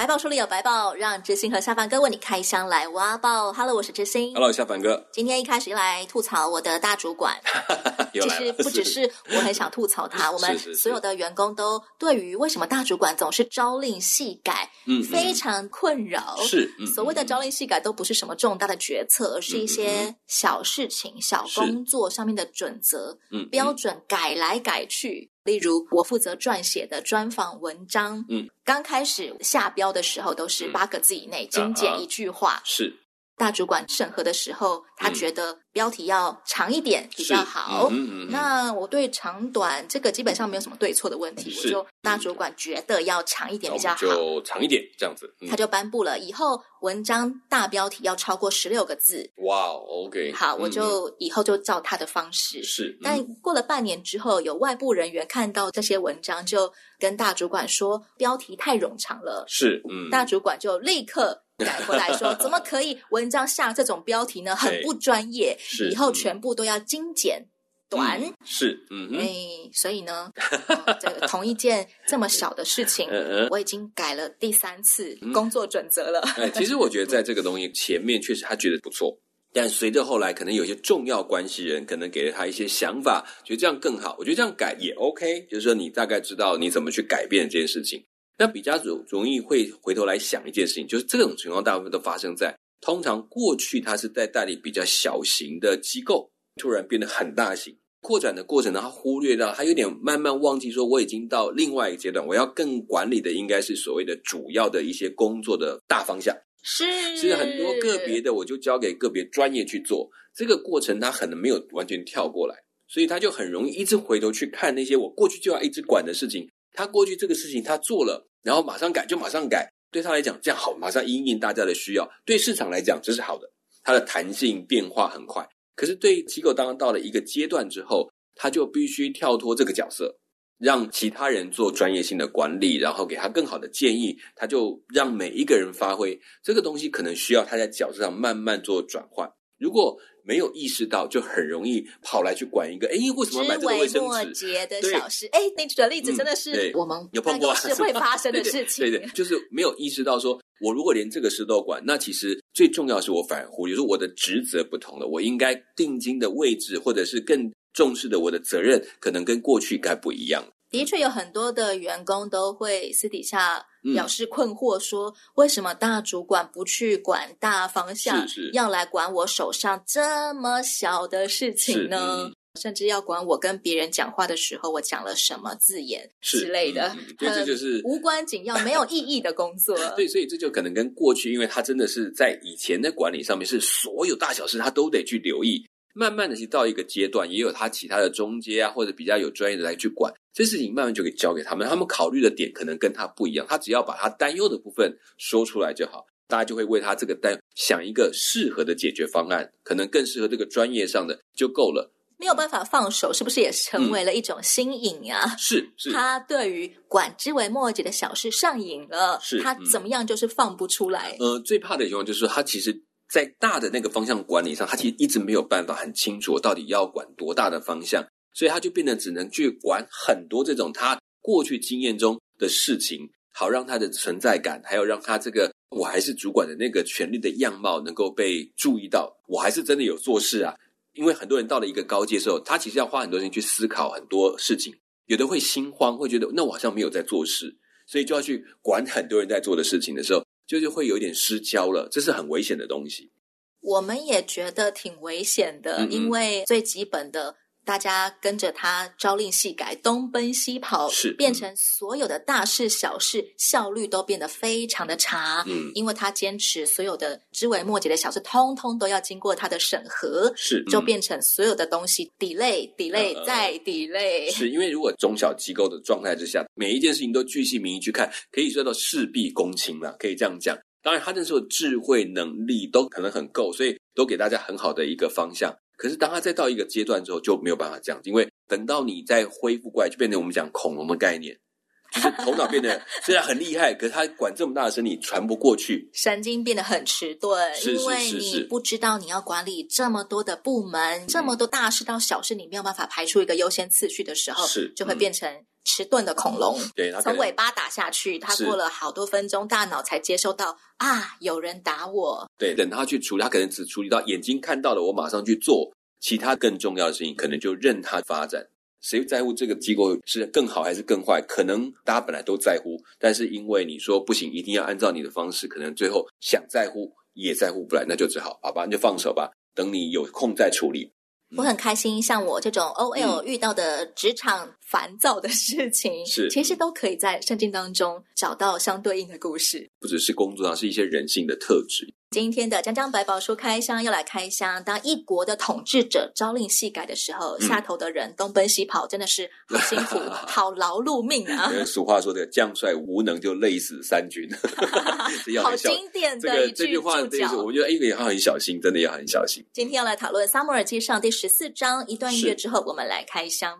百宝书里有白宝，让知心和下凡哥为你开箱来挖宝。Hello，我是知心。Hello，下凡哥。今天一开始来吐槽我的大主管，其实不只是我很想吐槽他，我们所有的员工都对于为什么大主管总是朝令夕改，嗯，非常困扰。是，所谓的朝令夕改都不是什么重大的决策，而是一些小事情、小工作上面的准则、嗯，标准改来改去。例如，我负责撰写的专访文章，嗯，刚开始下标的时候都是八个字以内，精简一句话。啊、是大主管审核的时候，他觉得标题要长一点比较好。嗯嗯嗯、那我对长短这个基本上没有什么对错的问题。我就大主管觉得要长一点比较好，就长一点这样子。嗯、他就颁布了以后文章大标题要超过十六个字。哇，OK，好，我就以后就照他的方式。是，但过了半年之后，有外部人员看到这些文章，就跟大主管说标题太冗长了。是，嗯，大主管就立刻。改过来说，怎么可以文章下这种标题呢？很不专业。以后全部都要精简短。嗯、是，嗯，哎，所以呢，哦、这个 同一件这么小的事情，我已经改了第三次工作准则了。哎，其实我觉得在这个东西前面确实他觉得不错，但随着后来可能有些重要关系人可能给了他一些想法，觉得这样更好。我觉得这样改也 OK，就是说你大概知道你怎么去改变这件事情。那比较容容易会回头来想一件事情，就是这种情况大部分都发生在通常过去他是在代理比较小型的机构，突然变得很大型，扩展的过程呢，他忽略到他有点慢慢忘记说我已经到另外一个阶段，我要更管理的应该是所谓的主要的一些工作的大方向，是，是很多个别的我就交给个别专业去做，这个过程他可能没有完全跳过来，所以他就很容易一直回头去看那些我过去就要一直管的事情，他过去这个事情他做了。然后马上改就马上改，对他来讲这样好，马上因应大家的需要。对市场来讲这是好的，它的弹性变化很快。可是对机构，当到了一个阶段之后，他就必须跳脱这个角色，让其他人做专业性的管理，然后给他更好的建议。他就让每一个人发挥这个东西，可能需要他在角色上慢慢做转换。如果没有意识到，就很容易跑来去管一个。哎，为什么买这个卫生纸？枝微末节的小事。哎，你举的例子真的是我们有碰过，是会 发生的事情。对对，就是没有意识到说，说我如果连这个事都管，那其实最重要是我反而忽略，就是我的职责不同了。我应该定睛的位置，或者是更重视的我的责任，可能跟过去该不一样。的确有很多的员工都会私底下表示困惑，说为什么大主管不去管大方向，是是要来管我手上这么小的事情呢？嗯、甚至要管我跟别人讲话的时候，我讲了什么字眼之类的，对、嗯，这就是无关紧要、没有意义的工作。对，所以这就可能跟过去，因为他真的是在以前的管理上面，是所有大小事他都得去留意。慢慢的，去到一个阶段，也有他其他的中阶啊，或者比较有专业的来去管这事情，慢慢就给交给他们。他们考虑的点可能跟他不一样，他只要把他担忧的部分说出来就好，大家就会为他这个担想一个适合的解决方案，可能更适合这个专业上的就够了。没有办法放手，是不是也成为了一种新瘾啊？嗯、是是，他对于管之为末节的小事上瘾了，是他怎么样就是放不出来。嗯、呃，最怕的情况就是说他其实。在大的那个方向管理上，他其实一直没有办法很清楚到底要管多大的方向，所以他就变得只能去管很多这种他过去经验中的事情，好让他的存在感，还有让他这个我还是主管的那个权力的样貌能够被注意到，我还是真的有做事啊。因为很多人到了一个高阶的时候，他其实要花很多时间去思考很多事情，有的会心慌，会觉得那我好像没有在做事，所以就要去管很多人在做的事情的时候。就是会有点失焦了，这是很危险的东西。我们也觉得挺危险的，嗯嗯，因为最基本的。大家跟着他朝令夕改，东奔西跑，是变成所有的大事小事效率都变得非常的差。嗯，因为他坚持所有的枝微末节的小事，通通都要经过他的审核，是、嗯、就变成所有的东西 delay delay、呃、再 delay。是因为如果中小机构的状态之下，每一件事情都巨细靡遗去看，可以说到事必躬亲了，可以这样讲。当然，他那时候智慧能力都可能很够，所以都给大家很好的一个方向。可是当他再到一个阶段之后，就没有办法这样，因为等到你再恢复过来，就变成我们讲恐龙的概念。就是头脑变得 虽然很厉害，可是他管这么大的身体传不过去，神经变得很迟钝，是是是是，因为你不知道你要管理这么多的部门，这么多大事到小事，你没有办法排出一个优先次序的时候，是就会变成迟钝的恐龙。对，从尾巴打下去，他过了好多分钟，大脑才接收到啊，有人打我。对，等他去处理，他可能只处理到眼睛看到了，我马上去做，其他更重要的事情，可能就任他发展。谁在乎这个机构是更好还是更坏？可能大家本来都在乎，但是因为你说不行，一定要按照你的方式，可能最后想在乎也在乎不来，那就只好好吧，那就放手吧，等你有空再处理。我很开心，像我这种 OL 遇到的职场烦躁的事情，是、嗯、其实都可以在圣经当中找到相对应的故事。不只是工作上，是一些人性的特质。今天的江江百宝书开箱又来开箱，当一国的统治者朝令夕改的时候，嗯、下头的人东奔西跑，真的是好辛苦，好劳碌命啊！俗话说的“将帅无能，就累死三军”，好经典的一句、这个、这句话，这句我觉得一个也要很小心，真的要很小心。今天要来讨论《撒母耳记上》第十四章一段音乐之后，我们来开箱。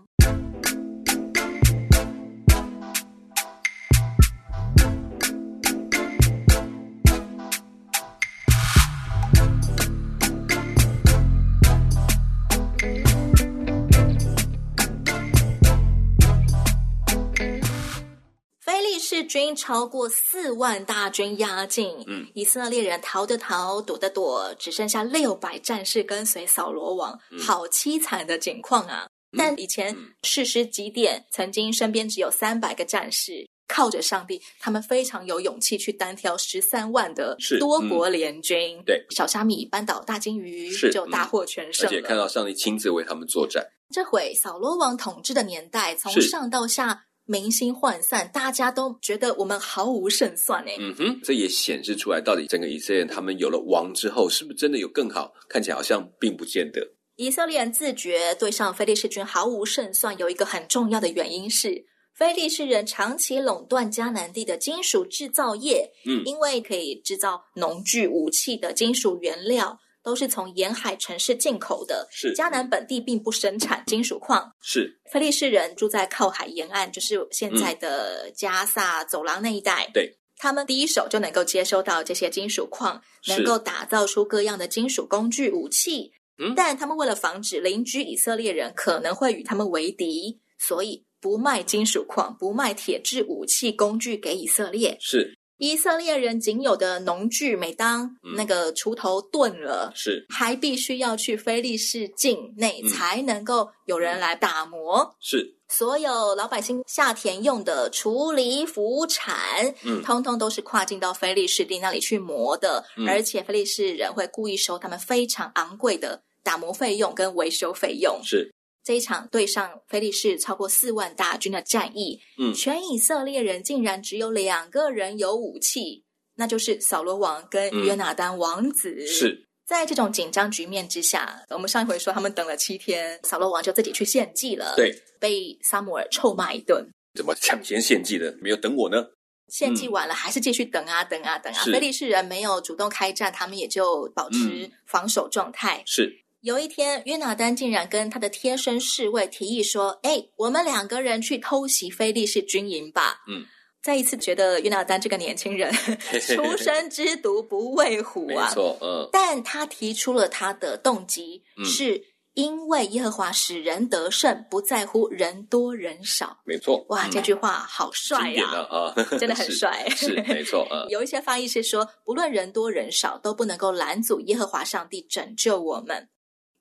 军超过四万大军压境，嗯，以色列人逃的逃，躲的躲，只剩下六百战士跟随扫罗王，嗯、好凄惨的景况啊！嗯、但以前士师基点曾经身边只有三百个战士，靠着上帝，他们非常有勇气去单挑十三万的多国联军。嗯、对，小虾米扳倒大金鱼，就大获全胜，而且看到上帝亲自为他们作战。这回扫罗王统治的年代，从上到下。民心涣散，大家都觉得我们毫无胜算哎。嗯哼，这也显示出来，到底整个以色列人他们有了王之后，是不是真的有更好？看起来好像并不见得。以色列人自觉对上非利士军毫无胜算，有一个很重要的原因是，非利士人长期垄断迦南地的金属制造业。嗯，因为可以制造农具、武器的金属原料。都是从沿海城市进口的，是。迦南本地并不生产金属矿，是。菲利士人住在靠海沿岸，就是现在的加萨走廊那一带，嗯、对，他们第一手就能够接收到这些金属矿，能够打造出各样的金属工具武器。嗯，但他们为了防止邻居以色列人可能会与他们为敌，所以不卖金属矿，不卖铁制武器工具给以色列，是。以色列人仅有的农具，每当那个锄头钝了，是、嗯、还必须要去非利士境内才能够有人来打磨。是所有老百姓下田用的锄犁、斧铲，嗯，通通都是跨境到非利士地那里去磨的，嗯、而且非利士人会故意收他们非常昂贵的打磨费用跟维修费用。是。这一场对上菲利士超过四万大军的战役，嗯，全以色列人竟然只有两个人有武器，那就是扫罗王跟约拿丹王子。嗯、是在这种紧张局面之下，我们上一回说他们等了七天，扫罗王就自己去献祭了，对，被撒母耳臭骂一顿。怎么抢先献祭的？没有等我呢？献祭完了，还是继续等啊等啊等啊。非利士人没有主动开战，他们也就保持防守状态。是。有一天，约拿丹竟然跟他的贴身侍卫提议说：“哎，我们两个人去偷袭菲利士军营吧。”嗯，再一次觉得约拿丹这个年轻人 出生之犊不畏虎啊，没错，嗯。但他提出了他的动机，嗯、是因为耶和华使人得胜，不在乎人多人少。没错，哇，嗯、这句话好帅呀！啊，真的很 帅，是，是没错。嗯，有一些翻译是说，不论人多人少，都不能够拦阻耶和华上帝拯救我们。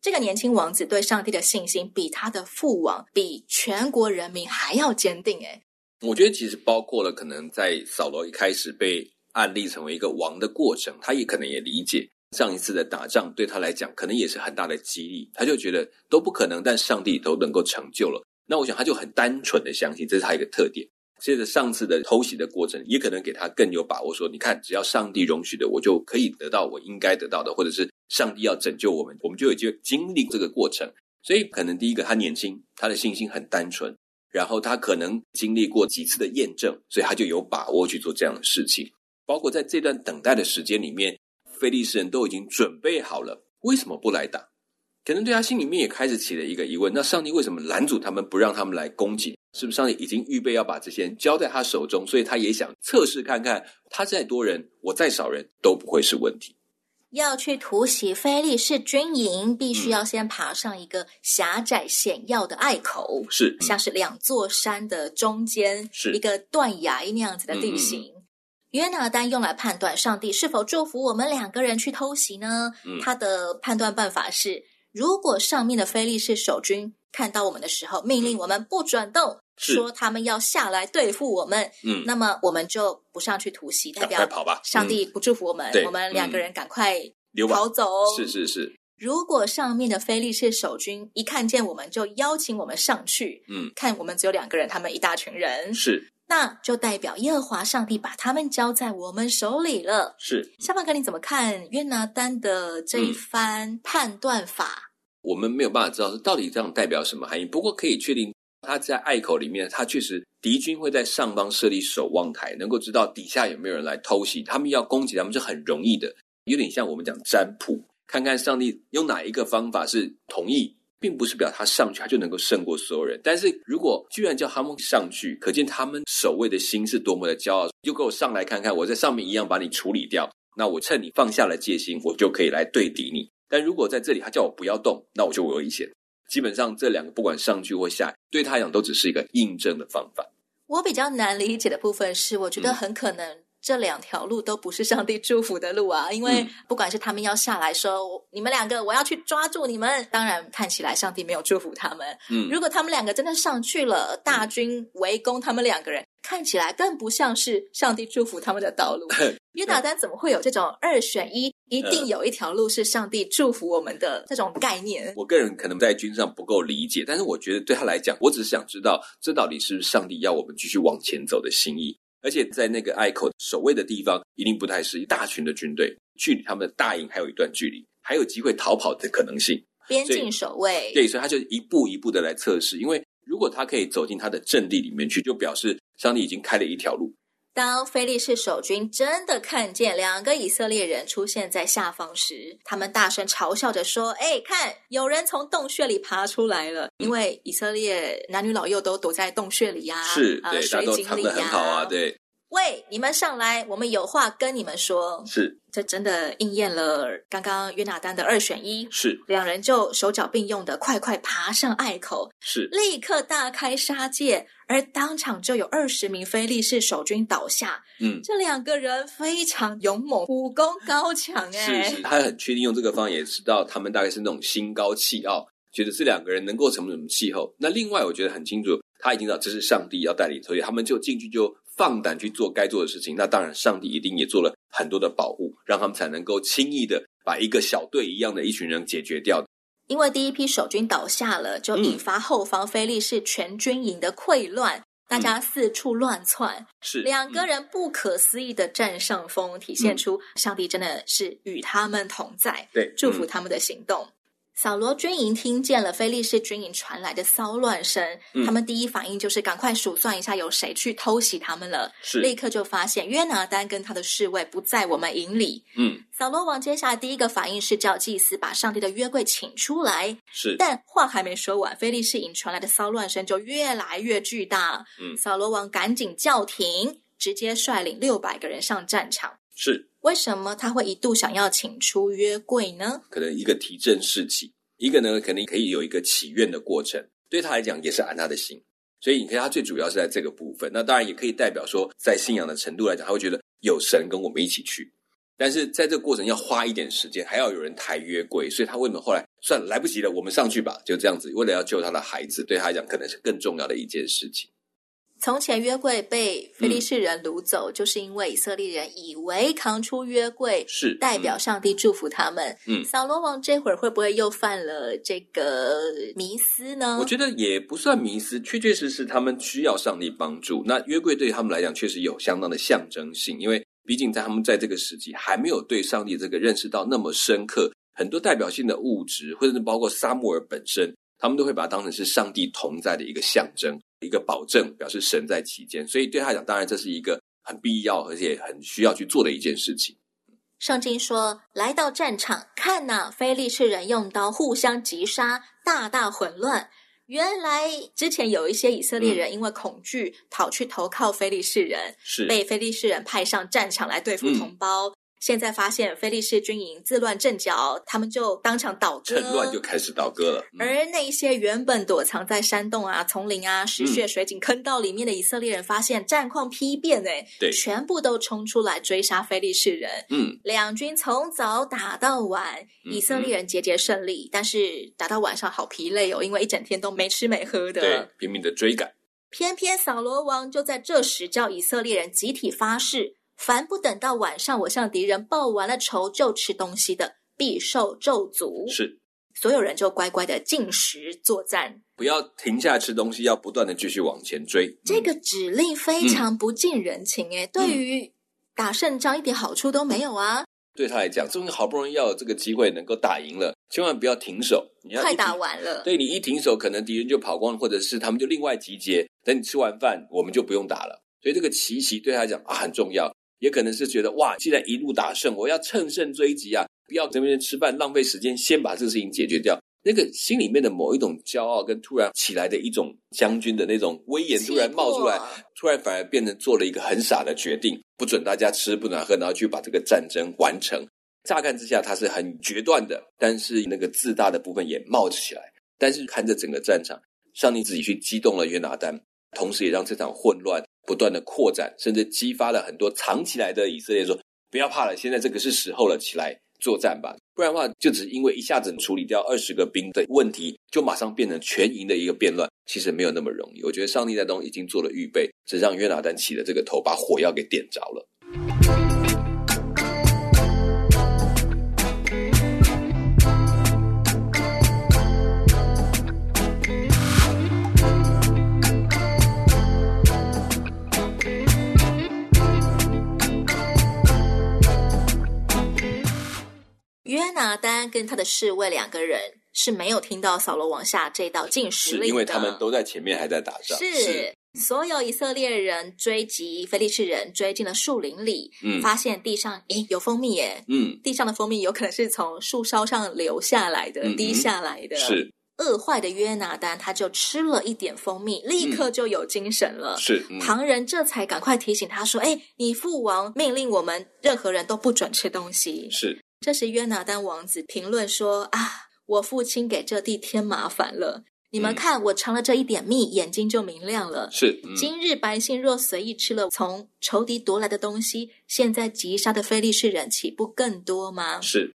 这个年轻王子对上帝的信心，比他的父王、比全国人民还要坚定。诶，我觉得其实包括了可能在扫罗一开始被按立成为一个王的过程，他也可能也理解上一次的打仗对他来讲，可能也是很大的激励。他就觉得都不可能，但上帝都能够成就了。那我想他就很单纯的相信，这是他一个特点。接着上次的偷袭的过程，也可能给他更有把握，说你看，只要上帝容许的，我就可以得到我应该得到的，或者是上帝要拯救我们，我们就有机会经历这个过程。所以，可能第一个他年轻，他的信心很单纯，然后他可能经历过几次的验证，所以他就有把握去做这样的事情。包括在这段等待的时间里面，非利士人都已经准备好了，为什么不来打？可能对他心里面也开始起了一个疑问：那上帝为什么拦阻他们，不让他们来攻击？是不是上帝已经预备要把这些人交在他手中？所以他也想测试看看，他再多人，我再少人都不会是问题。要去突袭菲利士军营，必须要先爬上一个狭窄险要的隘口，是像是两座山的中间，是一个断崖那样子的地形。嗯、约拿丹用来判断上帝是否祝福我们两个人去偷袭呢？嗯、他的判断办法是：如果上面的菲利士守军看到我们的时候，命令我们不准动。说他们要下来对付我们，嗯，那么我们就不上去突袭，代表跑吧。上帝不祝福我们，我们两个人赶快逃走。是是是。如果上面的菲利士守军一看见我们就邀请我们上去，嗯，看我们只有两个人，他们一大群人，是，那就代表耶和华上帝把他们交在我们手里了。是，下半哥你怎么看约拿丹的这一番判断法？我们没有办法知道是到底这样代表什么含义，不过可以确定。他在隘口里面，他确实敌军会在上方设立守望台，能够知道底下有没有人来偷袭。他们要攻击他们是很容易的，有点像我们讲占卜，看看上帝用哪一个方法是同意，并不是表他上去他就能够胜过所有人。但是如果居然叫他们上去，可见他们守卫的心是多么的骄傲，就给我上来看看，我在上面一样把你处理掉。那我趁你放下了戒心，我就可以来对敌你。但如果在这里他叫我不要动，那我就危险。基本上这两个不管上去或下，对他来讲都只是一个印证的方法。我比较难理解的部分是，我觉得很可能这两条路都不是上帝祝福的路啊。因为不管是他们要下来说你们两个，我要去抓住你们，当然看起来上帝没有祝福他们。嗯，如果他们两个真的上去了，大军围攻他们两个人。看起来更不像是上帝祝福他们的道路。约拿丹怎么会有这种二选一，一定有一条路是上帝祝福我们的这种概念？我个人可能在军上不够理解，但是我觉得对他来讲，我只是想知道这到底是不是上帝要我们继续往前走的心意。而且在那个隘口守卫的地方，一定不太是一大群的军队，距离他们的大营还有一段距离，还有机会逃跑的可能性。边境守卫，对，所以他就一步一步的来测试，因为。如果他可以走进他的阵地里面去，就表示上帝已经开了一条路。当非利士守军真的看见两个以色列人出现在下方时，他们大声嘲笑着说：“哎，看，有人从洞穴里爬出来了！因为以色列男女老幼都躲在洞穴里呀、啊，是，呃、对，水井里呀，好啊，对。”喂，你们上来，我们有话跟你们说。是，这真的应验了刚刚约纳丹的二选一。是，两人就手脚并用的快快爬上隘口，是，立刻大开杀戒，而当场就有二十名菲利士守军倒下。嗯，这两个人非常勇猛，武功高强。哎，是是，他很确定用这个方言，也知道他们大概是那种心高气傲，觉得这两个人能够成为什么气候。那另外，我觉得很清楚，他已经知道这是上帝要带领，所以他们就进去就。放胆去做该做的事情，那当然，上帝一定也做了很多的保护，让他们才能够轻易的把一个小队一样的一群人解决掉。因为第一批守军倒下了，就引发后方菲利士全军营的溃乱，嗯、大家四处乱窜。是两个人不可思议的占上风，体现出上帝真的是与他们同在，对、嗯，祝福他们的行动。扫罗军营听见了菲利士军营传来的骚乱声，嗯、他们第一反应就是赶快数算一下有谁去偷袭他们了。是，立刻就发现约拿丹跟他的侍卫不在我们营里。嗯，扫罗王接下来第一个反应是叫祭司把上帝的约柜请出来。是，但话还没说完，菲利士营传来的骚乱声就越来越巨大。嗯，扫罗王赶紧叫停，直接率领六百个人上战场。是。为什么他会一度想要请出约柜呢？可能一个提振士气，一个呢肯定可以有一个祈愿的过程，对他来讲也是安他的心。所以你看，他最主要是在这个部分。那当然也可以代表说，在信仰的程度来讲，他会觉得有神跟我们一起去。但是在这个过程要花一点时间，还要有人抬约柜，所以他为什么后来算了，来不及了，我们上去吧，就这样子。为了要救他的孩子，对他来讲可能是更重要的一件事情。从前约柜被非利士人掳走，嗯、就是因为以色列人以为扛出约柜是代表上帝祝福他们。嗯，扫罗王这会儿会不会又犯了这个迷思呢？我觉得也不算迷思，确确实实他们需要上帝帮助。那约柜对他们来讲确实有相当的象征性，因为毕竟在他们在这个时期还没有对上帝这个认识到那么深刻，很多代表性的物质，或者是包括撒母耳本身，他们都会把它当成是上帝同在的一个象征。一个保证，表示神在其间，所以对他来讲，当然这是一个很必要而且很需要去做的一件事情。圣经说：“来到战场，看哪，非利士人用刀互相击杀，大大混乱。”原来之前有一些以色列人因为恐惧，逃去投靠非利士人，是被非利士人派上战场来对付同胞。嗯现在发现菲利士军营自乱阵脚，他们就当场倒戈，趁乱就开始倒戈了。嗯、而那些原本躲藏在山洞啊、丛林啊、石穴、水井、坑道里面的以色列人，发现战况丕变，哎，对，全部都冲出来追杀菲利士人。嗯，两军从早打到晚，以色列人节节胜利，嗯、但是打到晚上好疲累哦，因为一整天都没吃没喝的，对，拼命的追赶。偏偏扫罗王就在这时叫以色列人集体发誓。凡不等到晚上，我向敌人报完了仇就吃东西的，必受咒诅。是，所有人就乖乖的进食作战，不要停下吃东西，要不断的继续往前追。这个指令非常不近人情，诶、嗯、对于打胜仗一点好处都没有啊。对他来讲，终于好不容易要有这个机会能够打赢了，千万不要停手，你要快打完了。对，你一停手，可能敌人就跑光，或者是他们就另外集结，等你吃完饭，我们就不用打了。所以这个奇袭对他来讲啊很重要。也可能是觉得哇，既然一路打胜，我要乘胜追击啊！不要在那边吃饭浪费时间，先把这个事情解决掉。那个心里面的某一种骄傲，跟突然起来的一种将军的那种威严，突然冒出来，突然反而变成做了一个很傻的决定，不准大家吃，不准喝，然后去把这个战争完成。乍看之下他是很决断的，但是那个自大的部分也冒起来。但是看着整个战场，上帝自己去激动了约拿单，同时也让这场混乱。不断的扩展，甚至激发了很多藏起来的以色列说：“不要怕了，现在这个是时候了，起来作战吧！不然的话，就只因为一下子处理掉二十个兵的问题，就马上变成全营的一个变乱，其实没有那么容易。我觉得上帝在东已经做了预备，只让约拿单起了这个头，把火药给点着了。”约拿丹跟他的侍卫两个人是没有听到扫罗王下这道禁食令的，是因为他们都在前面还在打仗。是，是所有以色列人追击非利士人，追进了树林里，嗯，发现地上诶有蜂蜜耶，嗯，地上的蜂蜜有可能是从树梢上流下来的，嗯、滴下来的。是饿坏的约拿丹，他就吃了一点蜂蜜，立刻就有精神了。嗯、是、嗯、旁人这才赶快提醒他说：“哎，你父王命令我们任何人都不准吃东西。”是。这时，约拿单王子评论说：“啊，我父亲给这地添麻烦了。你们看，我尝了这一点蜜，眼睛就明亮了。是，嗯、今日百姓若随意吃了从仇敌夺来的东西，现在击杀的非利士人岂不更多吗？是。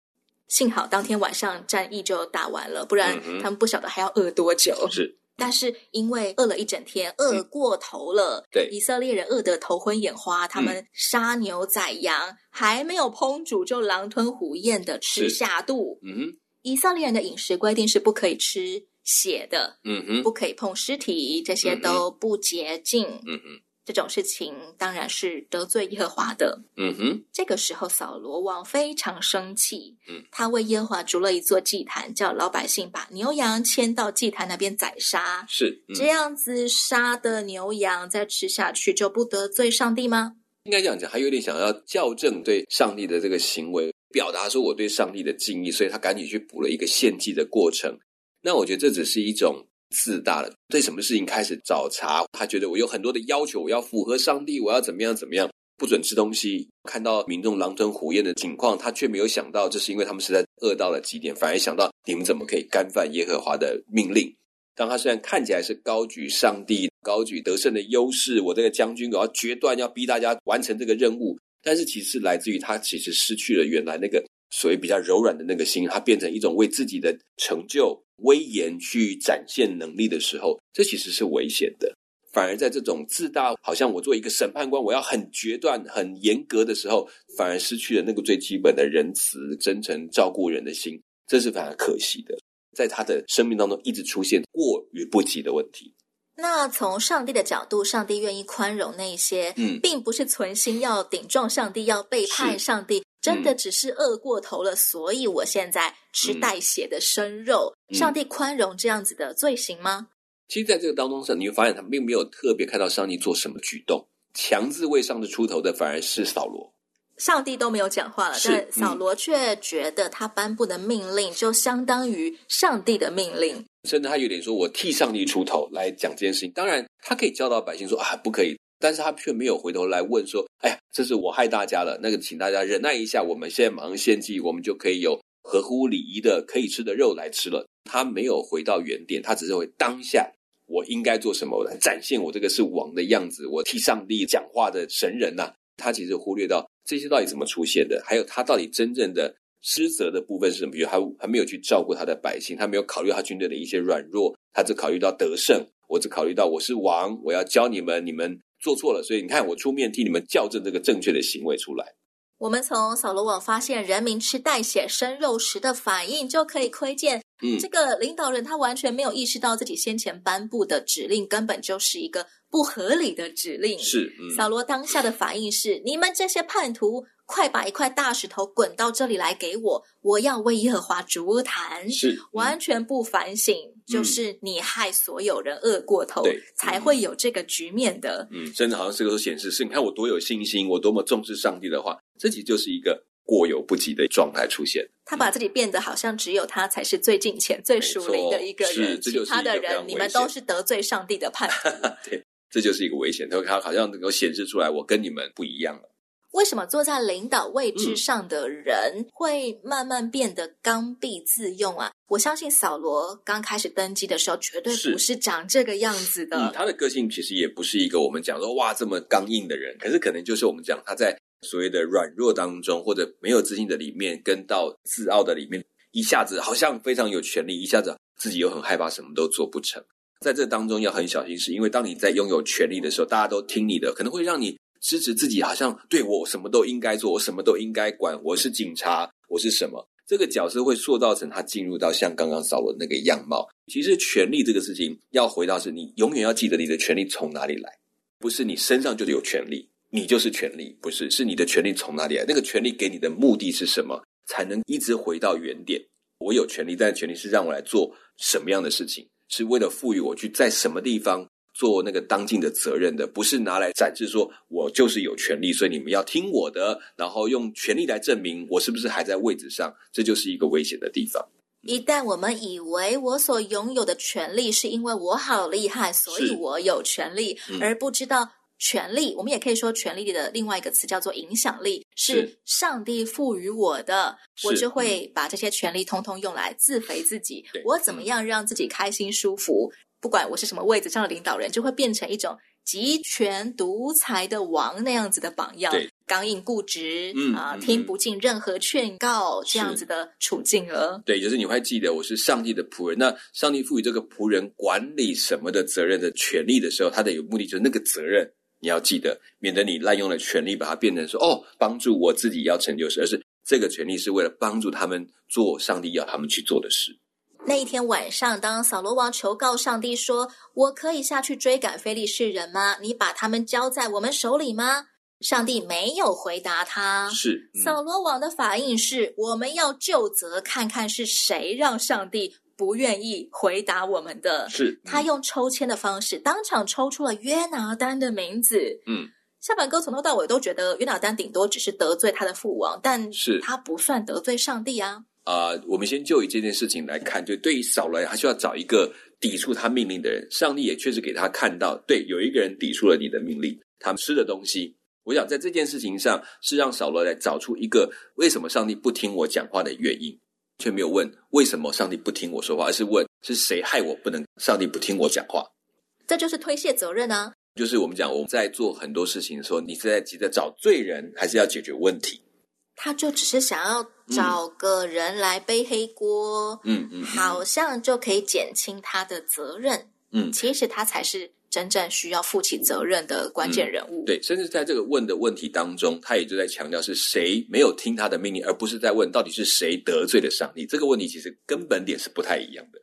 幸好当天晚上战役就打完了，不然他们不晓得还要饿多久。是。但是因为饿了一整天，饿过头了，对以色列人饿得头昏眼花，他们杀牛宰羊，还没有烹煮就狼吞虎咽的吃下肚。嗯哼，以色列人的饮食规定是不可以吃血的，嗯哼，不可以碰尸体，这些都不洁净。嗯哼。这种事情当然是得罪耶和华的。嗯哼，这个时候扫罗王非常生气。嗯，他为耶和华筑了一座祭坛，叫老百姓把牛羊牵到祭坛那边宰杀。是、嗯、这样子杀的牛羊再吃下去就不得罪上帝吗？应该这样讲，还有点想要校正对上帝的这个行为，表达说我对上帝的敬意，所以他赶紧去补了一个献祭的过程。那我觉得这只是一种。自大了，对什么事情开始找茬？他觉得我有很多的要求，我要符合上帝，我要怎么样怎么样，不准吃东西。看到民众狼吞虎咽的情况，他却没有想到这是因为他们实在饿到了极点，反而想到你们怎么可以干犯耶和华的命令？当他虽然看起来是高举上帝、高举得胜的优势，我这个将军我要决断，要逼大家完成这个任务，但是其实来自于他其实失去了原来那个所谓比较柔软的那个心，它变成一种为自己的成就。威严去展现能力的时候，这其实是危险的。反而在这种自大，好像我做一个审判官，我要很决断、很严格的时候，反而失去了那个最基本的仁慈、真诚、照顾人的心，这是非常可惜的。在他的生命当中，一直出现过与不及的问题。那从上帝的角度，上帝愿意宽容那些，嗯，并不是存心要顶撞上帝，要背叛上帝。真的只是饿过头了，嗯、所以我现在吃带血的生肉。嗯、上帝宽容这样子的罪行吗？其实，在这个当中上，你会发现他并没有特别看到上帝做什么举动，强制为上帝出头的反而是扫罗。上帝都没有讲话了，但扫罗却觉得他颁布的命令就相当于上帝的命令，甚至他有点说：“我替上帝出头来讲这件事情。”当然，他可以教导百姓说：“啊，不可以。”但是他却没有回头来问说：“哎呀，这是我害大家了，那个请大家忍耐一下，我们现在马上献祭，我们就可以有合乎礼仪的可以吃的肉来吃了。”他没有回到原点，他只是为当下我应该做什么我来展现我这个是王的样子，我替上帝讲话的神人呐、他其实忽略到这些到底怎么出现的，还有他到底真正的失责的部分是什么？比如他还没有去照顾他的百姓，他没有考虑他军队的一些软弱，他只考虑到得胜。我只考虑到我是王，我要教你们，你们。做错了，所以你看，我出面替你们校正这个正确的行为出来。我们从扫罗网发现人民吃带血生肉时的反应，就可以窥见，嗯，这个领导人他完全没有意识到自己先前颁布的指令根本就是一个不合理的指令。是，嗯，扫罗当下的反应是：你们这些叛徒！快把一块大石头滚到这里来给我！我要为耶和华筑坛。是完全不反省，嗯、就是你害所有人饿过头，对，才会有这个局面的。嗯，甚至好像这个时候显示是，你看我多有信心，我多么重视上帝的话，这其实就是一个过犹不及的状态出现。他把自己变得好像只有他才是最近前、最属灵的一个人，是这就是其他的人，你们都是得罪上帝的叛徒。对，这就是一个危险。他好像能够显示出来，我跟你们不一样了。为什么坐在领导位置上的人会慢慢变得刚愎自用啊？我相信扫罗刚开始登基的时候，绝对不是长这个样子的。嗯，他的个性其实也不是一个我们讲说哇这么刚硬的人，可是可能就是我们讲他在所谓的软弱当中，或者没有自信的里面，跟到自傲的里面，一下子好像非常有权力，一下子自己又很害怕，什么都做不成。在这当中要很小心，是因为当你在拥有权力的时候，大家都听你的，可能会让你。支持自己，好像对我什么都应该做，我什么都应该管。我是警察，我是什么？这个角色会塑造成他进入到像刚刚扫罗那个样貌。其实权力这个事情，要回到是你永远要记得你的权力从哪里来，不是你身上就有权力，你就是权力，不是，是你的权力从哪里来？那个权力给你的目的是什么？才能一直回到原点。我有权利，但权利是让我来做什么样的事情？是为了赋予我去在什么地方？做那个当尽的责任的，不是拿来展示说我就是有权利，所以你们要听我的，然后用权力来证明我是不是还在位置上，这就是一个危险的地方。一旦我们以为我所拥有的权利是因为我好厉害，所以我有权利，嗯、而不知道权利，我们也可以说权利的另外一个词叫做影响力，是上帝赋予我的，我就会把这些权利通通用来自肥自己。我怎么样让自己开心舒服？不管我是什么位置上的领导人，就会变成一种集权独裁的王那样子的榜样，对，刚硬固执，嗯啊，听不进任何劝告，这样子的处境了。对，就是你会记得我是上帝的仆人，那上帝赋予这个仆人管理什么的责任的权利的时候，他的有目的就是那个责任你要记得，免得你滥用了权力，把它变成说哦，帮助我自己要成就事，而是这个权利是为了帮助他们做上帝要他们去做的事。那一天晚上，当扫罗王求告上帝说：“我可以下去追赶非利士人吗？你把他们交在我们手里吗？”上帝没有回答他。是，嗯、扫罗王的反应是：“我们要就责，看看是谁让上帝不愿意回答我们的。”是，嗯、他用抽签的方式当场抽出了约拿丹的名字。嗯，下半哥从头到尾都觉得约拿丹顶多只是得罪他的父王，但是他不算得罪上帝啊。啊、呃，我们先就以这件事情来看，就对于扫罗，他需要找一个抵触他命令的人。上帝也确实给他看到，对，有一个人抵触了你的命令，他吃的东西。我想在这件事情上，是让扫罗来找出一个为什么上帝不听我讲话的原因，却没有问为什么上帝不听我说话，而是问是谁害我不能，上帝不听我讲话。这就是推卸责任啊！就是我们讲我们在做很多事情的时候，你是在急着找罪人，还是要解决问题？他就只是想要找个人来背黑锅，嗯嗯，好像就可以减轻他的责任，嗯，其实他才是真正需要负起责任的关键人物。对，甚至在这个问的问题当中，他也就在强调是谁没有听他的命令，而不是在问到底是谁得罪了上帝。这个问题其实根本点是不太一样的。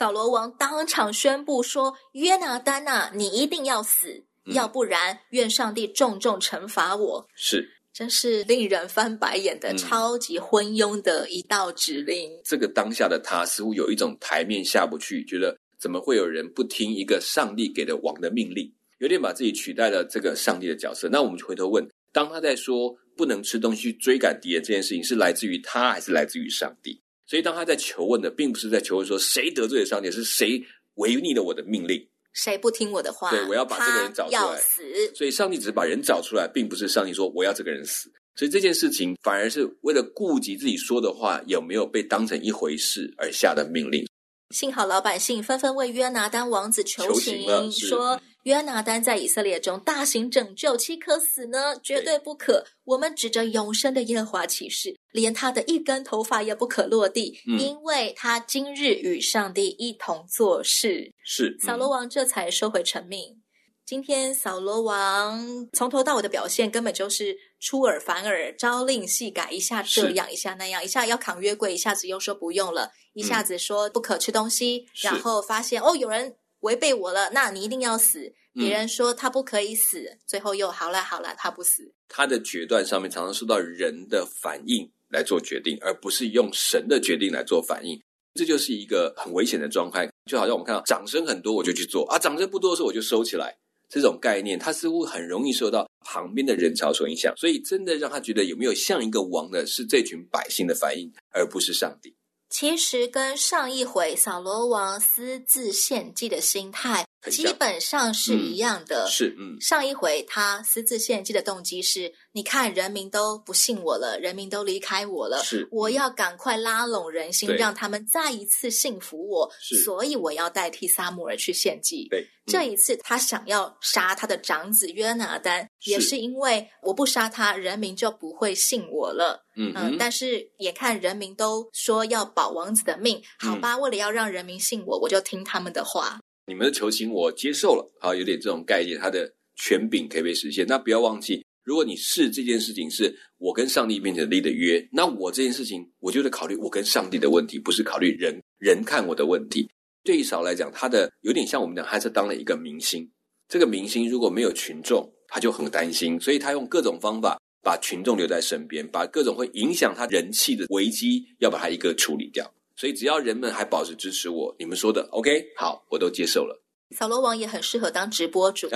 扫罗王当场宣布说：“约拿丹呐，你一定要死，嗯、要不然愿上帝重重惩罚我。”是真是令人翻白眼的超级昏庸的一道指令。这个当下的他似乎有一种台面下不去，觉得怎么会有人不听一个上帝给的王的命令，有点把自己取代了这个上帝的角色。那我们就回头问：当他在说不能吃东西去追赶敌人这件事情，是来自于他还是来自于上帝？所以当他在求问的，并不是在求问说谁得罪了上帝，是谁违逆了我的命令。谁不听我的话？对，我要把这个人找出来。要死。所以上帝只是把人找出来，并不是上帝说我要这个人死。所以这件事情反而是为了顾及自己说的话有没有被当成一回事而下的命令。幸好老百姓纷纷为约拿丹王子求情，求情说约拿丹在以色列中大行拯救，岂可死呢？绝对不可！我们指着永生的耶和华起誓，连他的一根头发也不可落地，嗯、因为他今日与上帝一同做事。是扫罗王这才收回成命。今天扫罗王从头到尾的表现，根本就是出尔反尔，朝令夕改，一下这样，一下那样，一下要扛约柜，一下子又说不用了，一下子说不可吃东西，嗯、然后发现哦，有人违背我了，那你一定要死。别人说他不可以死，嗯、最后又好了好了，他不死。他的决断上面常常受到人的反应来做决定，而不是用神的决定来做反应。这就是一个很危险的状态，就好像我们看到掌声很多，我就去做啊；掌声不多的时候，我就收起来。这种概念，他似乎很容易受到旁边的人潮所影响，所以真的让他觉得有没有像一个王的，是这群百姓的反应，而不是上帝。其实跟上一回扫罗王私自献祭的心态基本上是一样的。嗯、是，嗯，上一回他私自献祭的动机是，你看人民都不信我了，人民都离开我了，是，我要赶快拉拢人心，让他们再一次信服我，所以我要代替撒母耳去献祭。对。这一次，他想要杀他的长子约拿单，也是因为我不杀他，人民就不会信我了。嗯，嗯，但是眼看人民都说要保王子的命，好吧，嗯，为了要让人民信我，我就听他们的话。你们的求情我接受了，好，有点这种概念，他的权柄可以被实现。那不要忘记，如果你是这件事情是我跟上帝面前立的约，那我这件事情我就得考虑我跟上帝的问题，不是考虑人人看我的问题。对扫来讲，他的有点像我们讲，他是当了一个明星。这个明星如果没有群众，他就很担心，所以他用各种方法把群众留在身边，把各种会影响他人气的危机要把它一个处理掉。所以只要人们还保持支持我，你们说的 OK，好，我都接受了。扫罗王也很适合当直播主，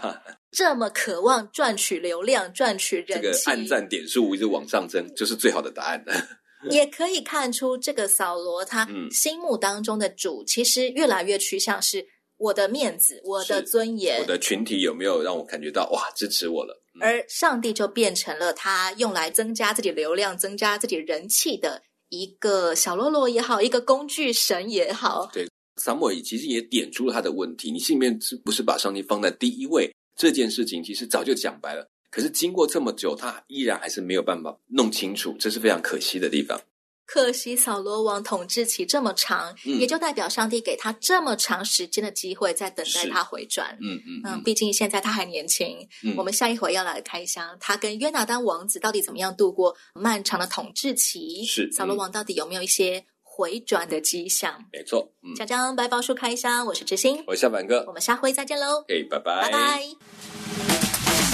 这么渴望赚取流量、赚取人气，这个按赞点数一直往上增，就是最好的答案。也可以看出，这个扫罗他心目当中的主，其实越来越趋向是我的面子、我的尊严、我的群体有没有让我感觉到哇支持我了？嗯、而上帝就变成了他用来增加自己流量、增加自己人气的一个小喽啰也好，一个工具神也好。对，撒母耳其实也点出了他的问题：你心里面是不是把上帝放在第一位？这件事情其实早就讲白了。可是经过这么久，他依然还是没有办法弄清楚，这是非常可惜的地方。可惜扫罗王统治期这么长，嗯、也就代表上帝给他这么长时间的机会，在等待他回转。嗯嗯毕竟现在他还年轻。嗯、我们下一回要来开箱，他跟约拿丹王子到底怎么样度过漫长的统治期？是扫罗王到底有没有一些回转的迹象？没错。讲讲白宝书开箱，我是知心，我是小板哥，我们下回再见喽。哎，拜拜，拜拜。